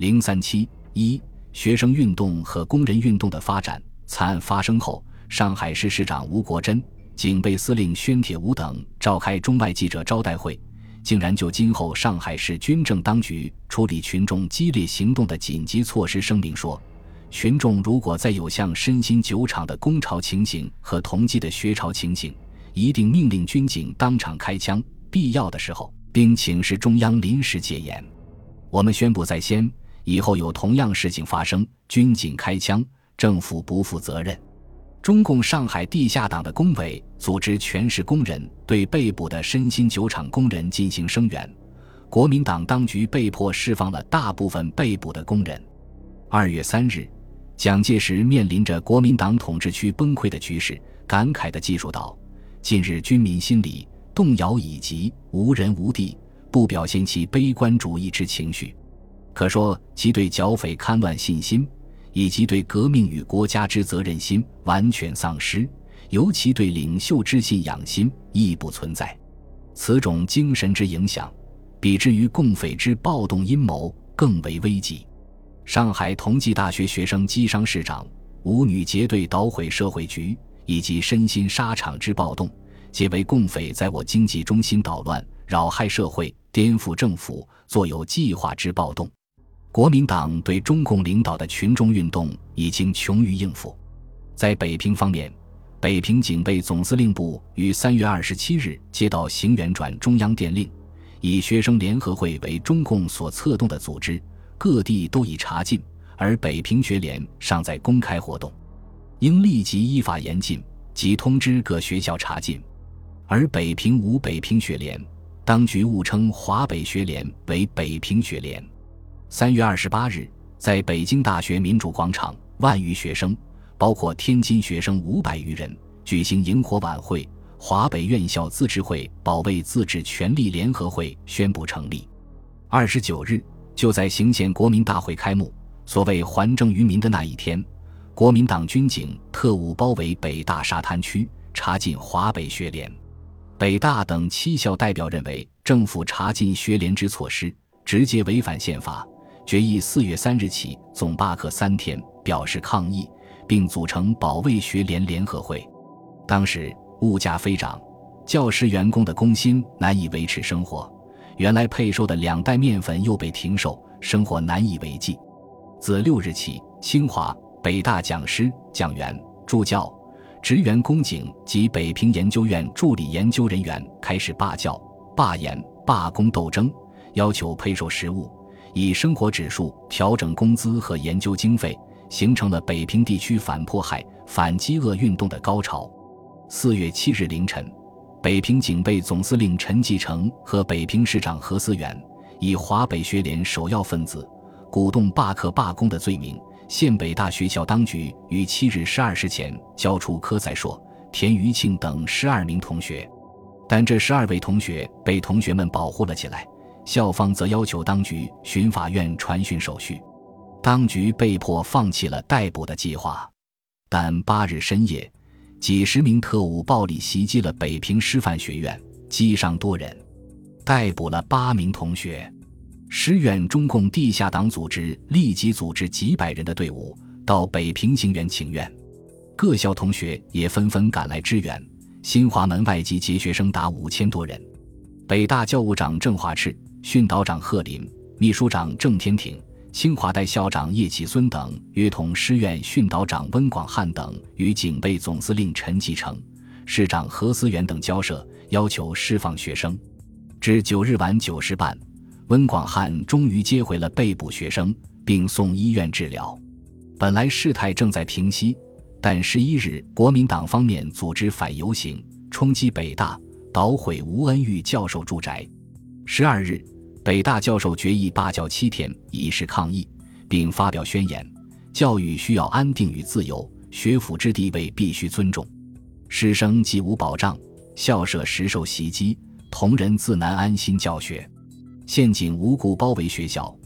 零三七一学生运动和工人运动的发展。惨案发生后，上海市市长吴国桢、警备司令宣铁吾等召开中外记者招待会，竟然就今后上海市军政当局处理群众激烈行动的紧急措施声明说：群众如果再有像身心酒厂的工潮情形和同济的学潮情形，一定命令军警当场开枪，必要的时候，并请示中央临时戒严。我们宣布在先。以后有同样事情发生，军警开枪，政府不负责任。中共上海地下党的工委组织全市工人对被捕的身心酒厂工人进行声援，国民党当局被迫释放了大部分被捕的工人。二月三日，蒋介石面临着国民党统治区崩溃的局势，感慨地记述道：“近日军民心理动摇已极，无人无地，不表现其悲观主义之情绪。”可说，其对剿匪戡乱信心，以及对革命与国家之责任心完全丧失，尤其对领袖之信仰心亦不存在。此种精神之影响，比之于共匪之暴动阴谋更为危急。上海同济大学学生击伤市长，舞女结队捣毁社会局，以及身心沙场之暴动，皆为共匪在我经济中心捣乱、扰害社会、颠覆政府，作有计划之暴动。国民党对中共领导的群众运动已经穷于应付。在北平方面，北平警备总司令部于三月二十七日接到行辕转中央电令，以学生联合会为中共所策动的组织，各地都已查禁，而北平学联尚在公开活动，应立即依法严禁，即通知各学校查禁。而北平无北平学联，当局误称华北学联为北平学联。三月二十八日，在北京大学民主广场，万余学生，包括天津学生五百余人，举行萤火晚会。华北院校自治会保卫自治权利联合会宣布成立。二十九日，就在行宪国民大会开幕，所谓还政于民的那一天，国民党军警特务包围北大沙滩区，查禁华北学联。北大等七校代表认为，政府查禁学联之措施，直接违反宪法。决议四月三日起总罢课三天，表示抗议，并组成保卫学联联合会。当时物价飞涨，教师员工的工薪难以维持生活，原来配售的两袋面粉又被停售，生活难以为继。自六日起，清华、北大讲师、讲员、助教、职员、工警及北平研究院助理研究人员开始罢教、罢演、罢工斗争，要求配售食物。以生活指数调整工资和研究经费，形成了北平地区反迫害、反饥饿运动的高潮。四月七日凌晨，北平警备总司令陈继承和北平市长何思远以华北学联首要分子、鼓动罢课罢工的罪名，县北大学校当局于七日十二时前交出柯在硕、田余庆等十二名同学，但这十二位同学被同学们保护了起来。校方则要求当局巡法院传讯手续，当局被迫放弃了逮捕的计划。但八日深夜，几十名特务暴力袭击了北平师范学院，击伤多人，逮捕了八名同学。师院中共地下党组织立即组织几百人的队伍到北平行援请愿，各校同学也纷纷赶来支援。新华门外籍结学生达五千多人。北大教务长郑华炽。训导长贺林、秘书长郑天挺、清华代校长叶启孙等约同师院训导长温广汉等与警备总司令陈继承、市长何思源等交涉，要求释放学生。至九日晚九时半，温广汉终于接回了被捕学生，并送医院治疗。本来事态正在平息，但十一日，国民党方面组织反游行，冲击北大，捣毁吴恩玉教授住宅。十二日，北大教授决议罢教七天，以示抗议，并发表宣言：教育需要安定与自由，学府之地位必须尊重。师生既无保障，校舍时受袭击，同仁自难安心教学。陷阱无故包围学校，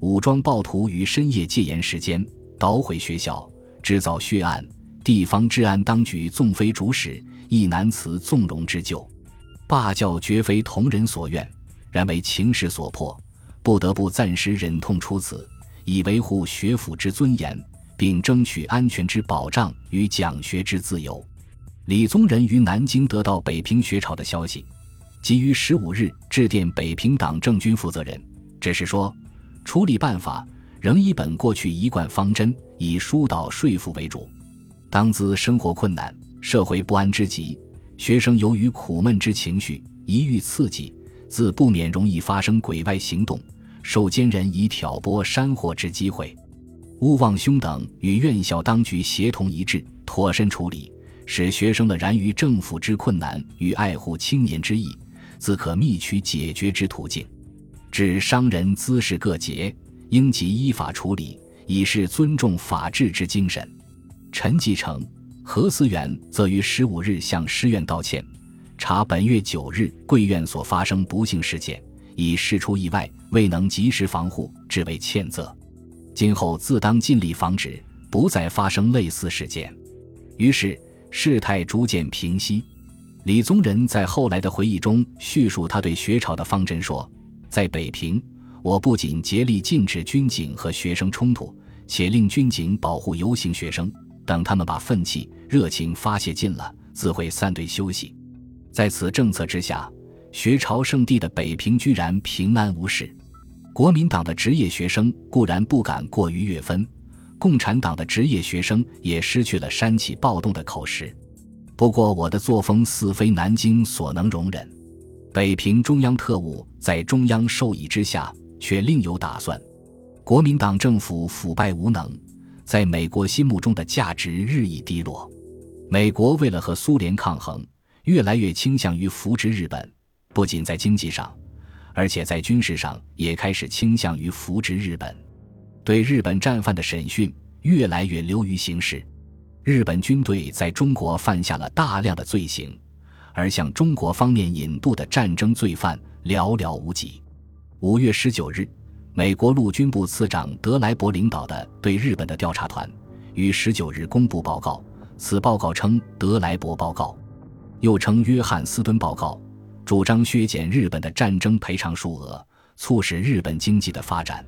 武装暴徒于深夜戒严时间捣毁学校，制造血案。地方治安当局纵非主使，亦难辞纵容之咎。罢教绝非同仁所愿。然为情势所迫，不得不暂时忍痛出此，以维护学府之尊严，并争取安全之保障与讲学之自由。李宗仁于南京得到北平学潮的消息，即于十五日致电北平党政军负责人，只是说处理办法仍以本过去一贯方针，以疏导说服为主。当兹生活困难，社会不安之极，学生由于苦闷之情绪，一遇刺激，自不免容易发生鬼外行动，受奸人以挑拨煽惑之机会。勿忘兄等与院校当局协同一致，妥善处理。使学生的然于政府之困难与爱护青年之意，自可觅取解决之途径。至商人滋事各节，应即依法处理，以示尊重法治之精神。陈继承、何思远则于十五日向师院道歉，查本月九日贵院所发生不幸事件，已事出意外，未能及时防护，致为歉责。今后自当尽力防止，不再发生类似事件。于是。事态逐渐平息，李宗仁在后来的回忆中叙述他对学潮的方针说：“在北平，我不仅竭力禁止军警和学生冲突，且令军警保护游行学生，等他们把愤气、热情发泄尽了，自会散队休息。在此政策之下，学潮圣地的北平居然平安无事。国民党的职业学生固然不敢过于越分。”共产党的职业学生也失去了煽起暴动的口实。不过，我的作风似非南京所能容忍。北平中央特务在中央授意之下，却另有打算。国民党政府腐败无能，在美国心目中的价值日益低落。美国为了和苏联抗衡，越来越倾向于扶植日本，不仅在经济上，而且在军事上也开始倾向于扶植日本。对日本战犯的审讯越来越流于形式，日本军队在中国犯下了大量的罪行，而向中国方面引渡的战争罪犯寥寥无几。五月十九日，美国陆军部次长德莱伯领导的对日本的调查团于十九日公布报告，此报告称德莱伯报告，又称约翰斯敦报告，主张削减日本的战争赔偿数额，促使日本经济的发展。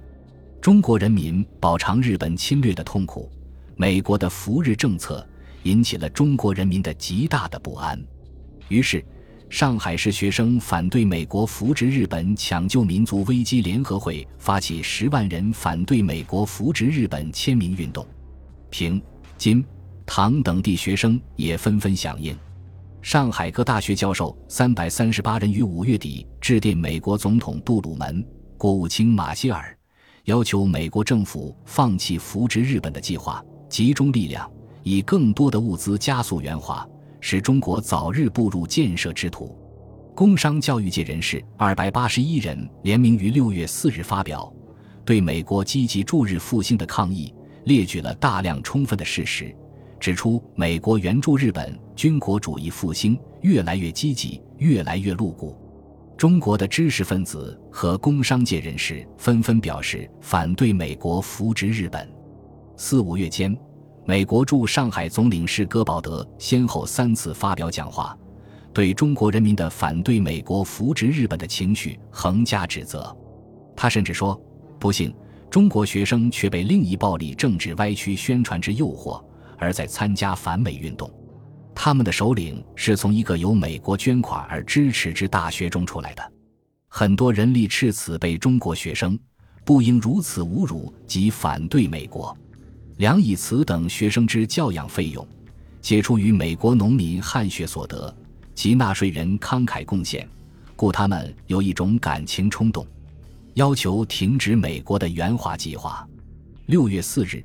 中国人民饱尝日本侵略的痛苦，美国的扶日政策引起了中国人民的极大的不安。于是，上海市学生反对美国扶植日本抢救民族危机联合会发起十万人反对美国扶植日本签名运动。平、津、唐等地学生也纷纷响应。上海各大学教授三百三十八人于五月底致电美国总统杜鲁门、国务卿马歇尔。要求美国政府放弃扶植日本的计划，集中力量，以更多的物资加速援华，使中国早日步入建设之途。工商教育界人士二百八十一人联名于六月四日发表，对美国积极助日复兴的抗议，列举了大量充分的事实，指出美国援助日本军国主义复兴越来越积极，越来越露骨。中国的知识分子和工商界人士纷纷表示反对美国扶植日本。四五月间，美国驻上海总领事戈保德先后三次发表讲话，对中国人民的反对美国扶植日本的情绪横加指责。他甚至说：“不幸，中国学生却被另一暴力政治歪曲宣传之诱惑，而在参加反美运动。”他们的首领是从一个由美国捐款而支持之大学中出来的，很多人力赤此被中国学生不应如此侮辱及反对美国。梁以慈等学生之教养费用，皆出于美国农民汗血所得及纳税人慷慨贡献，故他们有一种感情冲动，要求停止美国的援华计划。六月四日。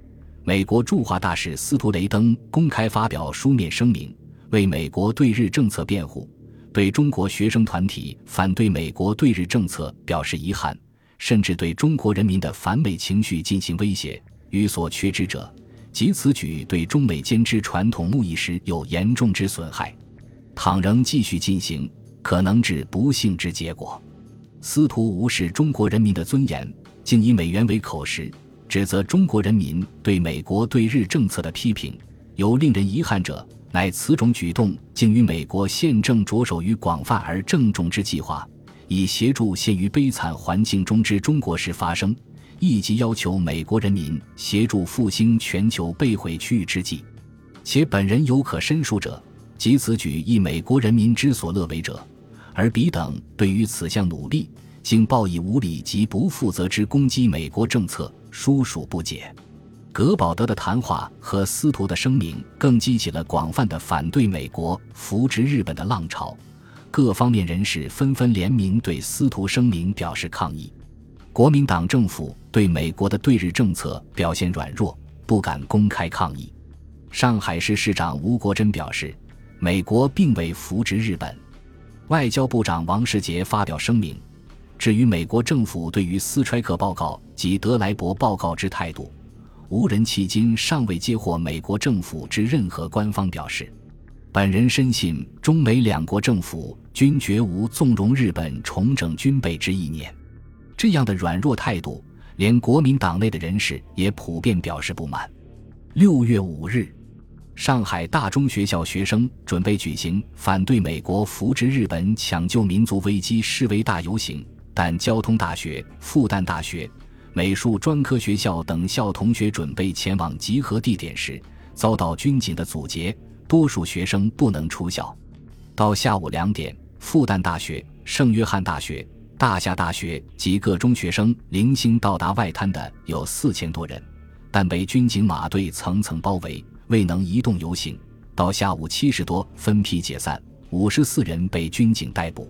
美国驻华大使斯图雷登公开发表书面声明，为美国对日政策辩护，对中国学生团体反对美国对日政策表示遗憾，甚至对中国人民的反美情绪进行威胁。予所缺之者，即此举对中美间之传统穆意识有严重之损害，倘仍继续进行，可能致不幸之结果。司徒无视中国人民的尊严，竟以美元为口实。指责中国人民对美国对日政策的批评，有令人遗憾者，乃此种举动竟与美国宪政着手于广泛而郑重之计划，以协助陷于悲惨环境中之中国式发生，亦即要求美国人民协助复兴全球被毁区域之际，且本人有可申述者，即此举亦美国人民之所乐为者，而彼等对于此项努力，竟报以无礼及不负责之攻击美国政策，殊属不解。格保德的谈话和司徒的声明，更激起了广泛的反对美国扶植日本的浪潮，各方面人士纷纷联名对司徒声明表示抗议。国民党政府对美国的对日政策表现软弱，不敢公开抗议。上海市市长吴国桢表示，美国并未扶植日本。外交部长王世杰发表声明，至于美国政府对于斯揣克报告及德莱伯报告之态度，无人迄今尚未接获美国政府之任何官方表示。本人深信，中美两国政府均绝无纵容日本重整军备之意念。这样的软弱态度，连国民党内的人士也普遍表示不满。六月五日，上海大中学校学生准备举行反对美国扶植日本、抢救民族危机示威大游行，但交通大学、复旦大学、美术专科学校等校同学准备前往集合地点时，遭到军警的阻截，多数学生不能出校。到下午两点，复旦大学、圣约翰大学。大夏大学及各中学生零星到达外滩的有四千多人，但被军警马队层层包围，未能移动游行。到下午七时多分批解散，五十四人被军警逮捕。